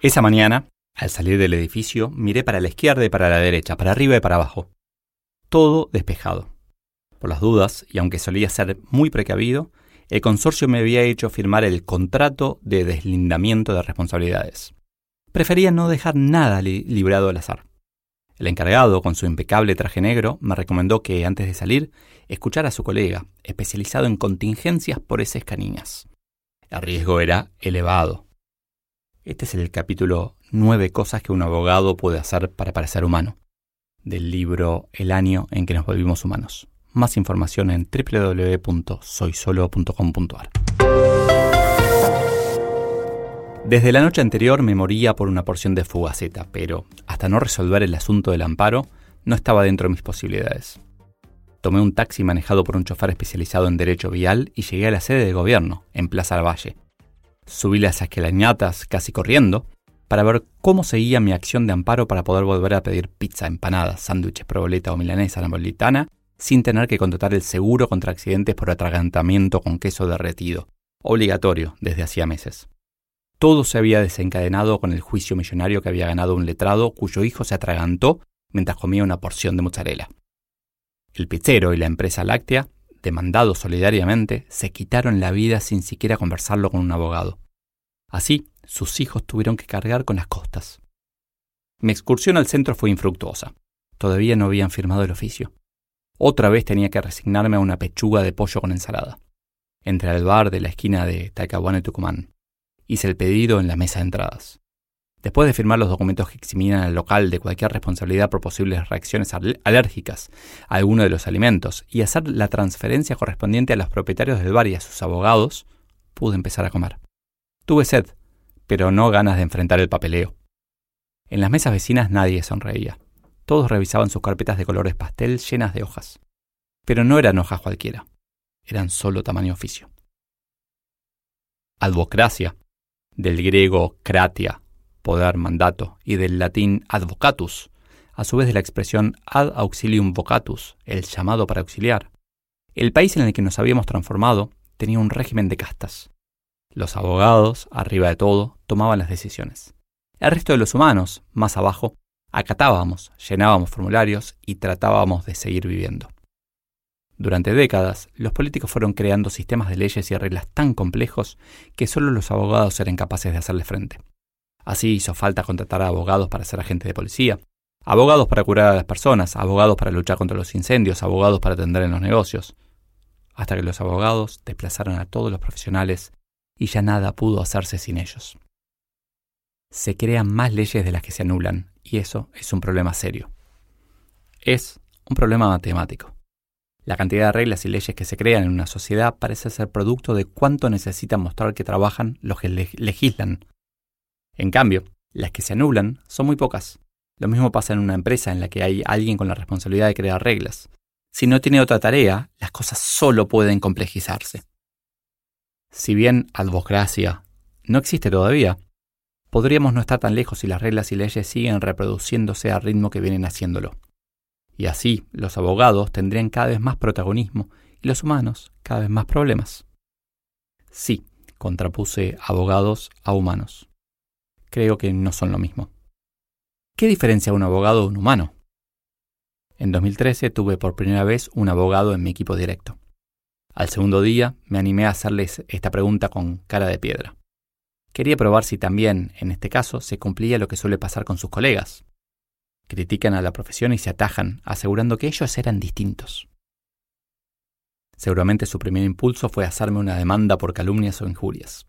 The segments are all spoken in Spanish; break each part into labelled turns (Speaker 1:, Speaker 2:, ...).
Speaker 1: Esa mañana, al salir del edificio, miré para la izquierda y para la derecha, para arriba y para abajo. Todo despejado. Por las dudas, y aunque solía ser muy precavido, el consorcio me había hecho firmar el contrato de deslindamiento de responsabilidades. Prefería no dejar nada librado al azar. El encargado, con su impecable traje negro, me recomendó que, antes de salir, escuchara a su colega, especializado en contingencias por esas caniñas. El riesgo era elevado. Este es el capítulo Nueve cosas que un abogado puede hacer para parecer humano, del libro El año en que nos volvimos humanos. Más información en www.soysolo.com.ar. Desde la noche anterior me moría por una porción de fugaceta, pero hasta no resolver el asunto del amparo, no estaba dentro de mis posibilidades. Tomé un taxi manejado por un chofer especializado en derecho vial y llegué a la sede de gobierno, en Plaza Valle. Subí las escalañatas casi corriendo para ver cómo seguía mi acción de amparo para poder volver a pedir pizza, empanadas, sándwiches, proboleta o milanesa napolitana sin tener que contratar el seguro contra accidentes por atragantamiento con queso derretido, obligatorio desde hacía meses. Todo se había desencadenado con el juicio millonario que había ganado un letrado cuyo hijo se atragantó mientras comía una porción de mozzarella. El pizzero y la empresa láctea, demandados solidariamente, se quitaron la vida sin siquiera conversarlo con un abogado. Así, sus hijos tuvieron que cargar con las costas. Mi excursión al centro fue infructuosa. Todavía no habían firmado el oficio. Otra vez tenía que resignarme a una pechuga de pollo con ensalada. Entré al bar de la esquina de Talcahuano y Tucumán. Hice el pedido en la mesa de entradas. Después de firmar los documentos que eximinan al local de cualquier responsabilidad por posibles reacciones alérgicas a alguno de los alimentos y hacer la transferencia correspondiente a los propietarios del bar y a sus abogados, pude empezar a comer. Tuve sed, pero no ganas de enfrentar el papeleo. En las mesas vecinas nadie sonreía. Todos revisaban sus carpetas de colores pastel llenas de hojas. Pero no eran hojas cualquiera, eran solo tamaño oficio. Advocracia, del griego kratia, poder, mandato, y del latín advocatus, a su vez de la expresión ad auxilium vocatus, el llamado para auxiliar. El país en el que nos habíamos transformado tenía un régimen de castas. Los abogados, arriba de todo, tomaban las decisiones. El resto de los humanos, más abajo, Acatábamos, llenábamos formularios y tratábamos de seguir viviendo. Durante décadas, los políticos fueron creando sistemas de leyes y reglas tan complejos que solo los abogados eran capaces de hacerle frente. Así hizo falta contratar a abogados para ser agentes de policía, abogados para curar a las personas, abogados para luchar contra los incendios, abogados para atender en los negocios, hasta que los abogados desplazaron a todos los profesionales y ya nada pudo hacerse sin ellos. Se crean más leyes de las que se anulan y eso es un problema serio. Es un problema matemático. La cantidad de reglas y leyes que se crean en una sociedad parece ser producto de cuánto necesitan mostrar que trabajan los que legislan. En cambio, las que se anulan son muy pocas. Lo mismo pasa en una empresa en la que hay alguien con la responsabilidad de crear reglas. Si no tiene otra tarea, las cosas solo pueden complejizarse. Si bien advocracia no existe todavía, podríamos no estar tan lejos si las reglas y leyes siguen reproduciéndose al ritmo que vienen haciéndolo. Y así los abogados tendrían cada vez más protagonismo y los humanos cada vez más problemas. Sí, contrapuse abogados a humanos. Creo que no son lo mismo. ¿Qué diferencia un abogado de un humano? En 2013 tuve por primera vez un abogado en mi equipo directo. Al segundo día me animé a hacerles esta pregunta con cara de piedra. Quería probar si también, en este caso, se cumplía lo que suele pasar con sus colegas. Critican a la profesión y se atajan, asegurando que ellos eran distintos. Seguramente su primer impulso fue hacerme una demanda por calumnias o injurias.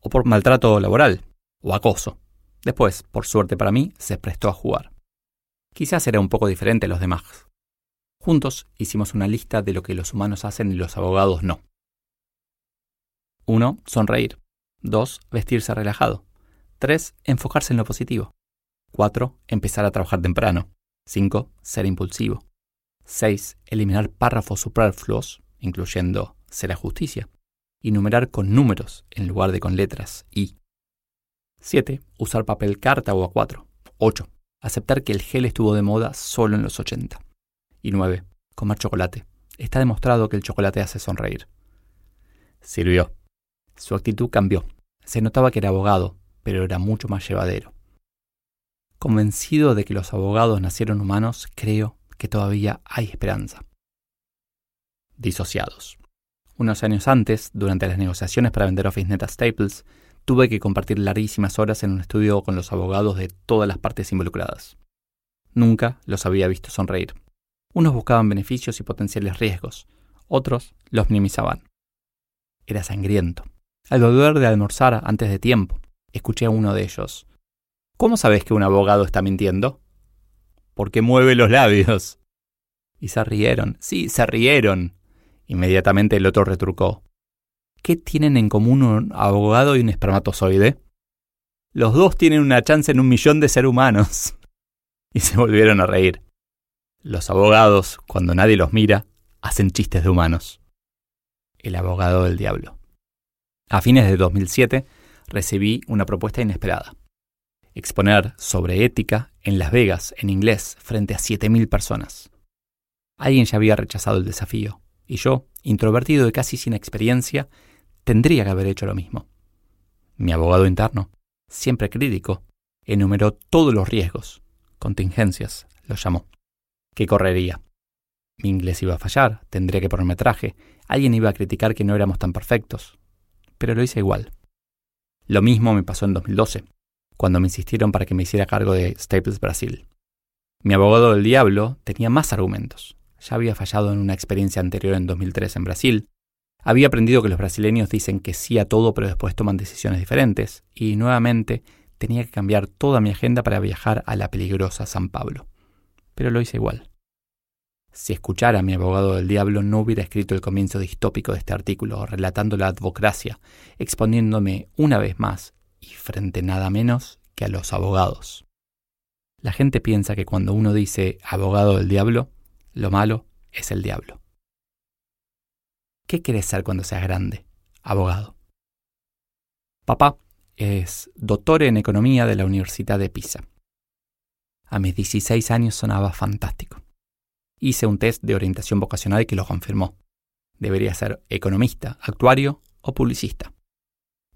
Speaker 1: O por maltrato laboral, o acoso. Después, por suerte para mí, se prestó a jugar. Quizás era un poco diferente a los demás. Juntos hicimos una lista de lo que los humanos hacen y los abogados no. 1. Sonreír. 2. Vestirse relajado. 3. Enfocarse en lo positivo. 4. Empezar a trabajar temprano. 5. Ser impulsivo. 6. Eliminar párrafos superfluos, incluyendo ser a justicia. Y numerar con números en lugar de con letras y. 7. Usar papel carta o A4. 8. Aceptar que el gel estuvo de moda solo en los 80. Y 9. Comer chocolate. Está demostrado que el chocolate hace sonreír. Sirvió. Su actitud cambió. Se notaba que era abogado, pero era mucho más llevadero. Convencido de que los abogados nacieron humanos, creo que todavía hay esperanza. Disociados. Unos años antes, durante las negociaciones para vender OfficeNet a Staples, tuve que compartir larguísimas horas en un estudio con los abogados de todas las partes involucradas. Nunca los había visto sonreír. Unos buscaban beneficios y potenciales riesgos, otros los minimizaban. Era sangriento. Al volver de almorzar antes de tiempo, escuché a uno de ellos. ¿Cómo sabes que un abogado está mintiendo? Porque mueve los labios. Y se rieron. Sí, se rieron. Inmediatamente el otro retrucó. ¿Qué tienen en común un abogado y un espermatozoide? Los dos tienen una chance en un millón de ser humanos. Y se volvieron a reír. Los abogados, cuando nadie los mira, hacen chistes de humanos. El abogado del diablo. A fines de 2007 recibí una propuesta inesperada exponer sobre ética en Las Vegas, en inglés, frente a 7.000 personas. Alguien ya había rechazado el desafío, y yo, introvertido y casi sin experiencia, tendría que haber hecho lo mismo. Mi abogado interno, siempre crítico, enumeró todos los riesgos, contingencias, lo llamó. ¿Qué correría? Mi inglés iba a fallar, tendría que ponerme traje, alguien iba a criticar que no éramos tan perfectos. Pero lo hice igual. Lo mismo me pasó en 2012 cuando me insistieron para que me hiciera cargo de Staples Brasil. Mi abogado del diablo tenía más argumentos. Ya había fallado en una experiencia anterior en 2003 en Brasil. Había aprendido que los brasileños dicen que sí a todo pero después toman decisiones diferentes. Y nuevamente tenía que cambiar toda mi agenda para viajar a la peligrosa San Pablo. Pero lo hice igual. Si escuchara a mi abogado del diablo no hubiera escrito el comienzo distópico de este artículo, relatando la advocracia, exponiéndome una vez más y frente nada menos que a los abogados. La gente piensa que cuando uno dice abogado del diablo, lo malo es el diablo. ¿Qué quieres ser cuando seas grande? Abogado. Papá es doctor en economía de la Universidad de Pisa. A mis 16 años sonaba fantástico. Hice un test de orientación vocacional que lo confirmó. Debería ser economista, actuario o publicista.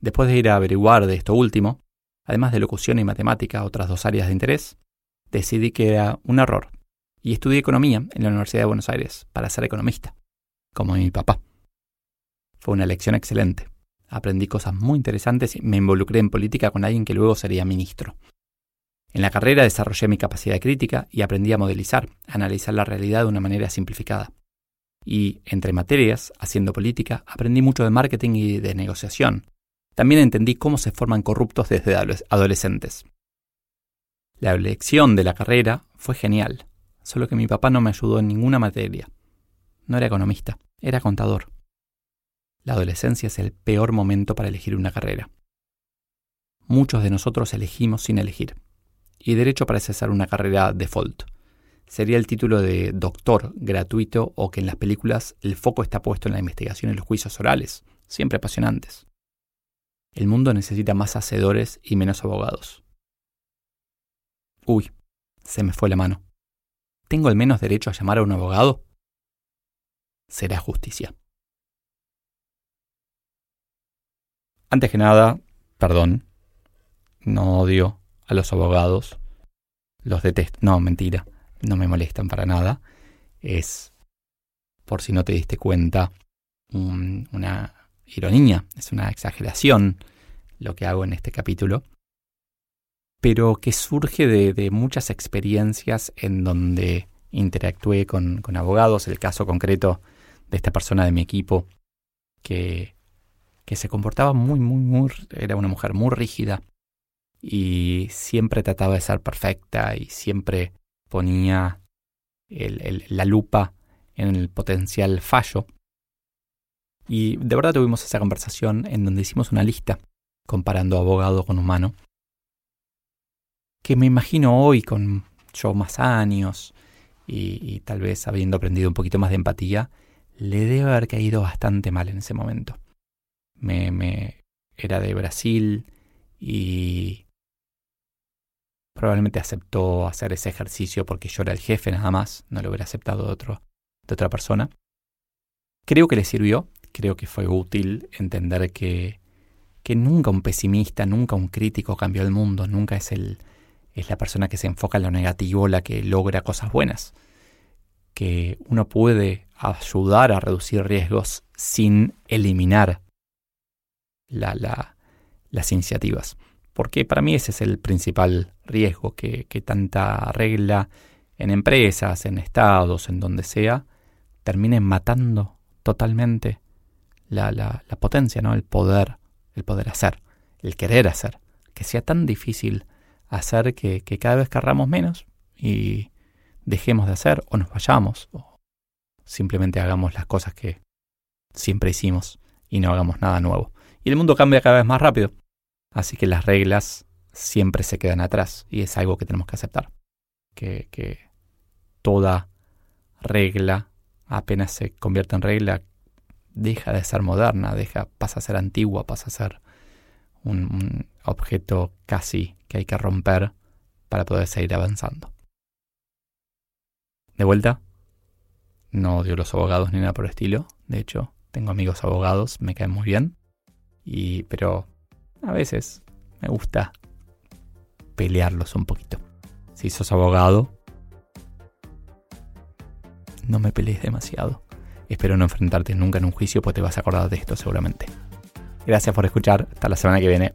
Speaker 1: Después de ir a averiguar de esto último, además de locución y matemática, otras dos áreas de interés, decidí que era un error y estudié economía en la Universidad de Buenos Aires para ser economista, como mi papá. Fue una lección excelente. Aprendí cosas muy interesantes y me involucré en política con alguien que luego sería ministro. En la carrera desarrollé mi capacidad crítica y aprendí a modelizar, a analizar la realidad de una manera simplificada. Y, entre materias, haciendo política, aprendí mucho de marketing y de negociación, también entendí cómo se forman corruptos desde adolescentes. La elección de la carrera fue genial, solo que mi papá no me ayudó en ninguna materia. No era economista, era contador. La adolescencia es el peor momento para elegir una carrera. Muchos de nosotros elegimos sin elegir. Y derecho parece ser una carrera default. Sería el título de doctor gratuito o que en las películas el foco está puesto en la investigación y los juicios orales, siempre apasionantes. El mundo necesita más hacedores y menos abogados. Uy, se me fue la mano. ¿Tengo al menos derecho a llamar a un abogado? Será justicia. Antes que nada, perdón. No odio a los abogados. Los detesto. No, mentira. No me molestan para nada. Es, por si no te diste cuenta, una ironía, es una exageración lo que hago en este capítulo, pero que surge de, muchas experiencias en donde interactué con, abogados, el caso concreto de esta persona de mi equipo que, que se comportaba muy, muy, muy, era una mujer muy rígida y siempre trataba de ser perfecta y siempre ponía la lupa en el potencial fallo y de verdad tuvimos esa conversación en donde hicimos una lista comparando abogado con humano, que me imagino hoy con yo más años y, tal vez habiendo aprendido un poquito más de empatía, le debe haber caído bastante mal en ese momento. Me, era de Brasil y probablemente aceptó hacer ese ejercicio porque yo era el jefe nada más, no lo hubiera aceptado de, otro, de otra persona. Creo que le sirvió, creo que fue útil entender que, que nunca un pesimista, nunca un crítico cambió el mundo, nunca es el, es la persona que se enfoca en lo negativo la que logra cosas buenas. Que uno puede ayudar a reducir riesgos sin eliminar las iniciativas. Porque para mí ese es el principal riesgo, que, tanta regla en empresas, en estados, en donde sea, termine matando totalmente la, la, la potencia, ¿no? el poder, el poder hacer, el querer hacer. Que sea tan difícil hacer que, cada vez carramos menos y dejemos de hacer o nos vayamos o simplemente hagamos las cosas que siempre hicimos y no hagamos nada nuevo. Y el mundo cambia cada vez más rápido, así que las reglas siempre se quedan atrás y es algo que tenemos que aceptar. Que, que toda regla apenas se convierte en regla deja de ser moderna, deja, pasa a ser antigua, pasa a ser un, objeto casi que hay que romper para poder seguir avanzando. De vuelta, no odio los abogados ni nada por el estilo. De hecho, tengo amigos abogados, me caen muy bien. Y, pero a veces me gusta pelearlos un poquito. Si sos abogado, no me pelees demasiado. Espero no enfrentarte nunca en un juicio, pues te vas a acordar de esto seguramente. Gracias por escuchar. Hasta la semana que viene.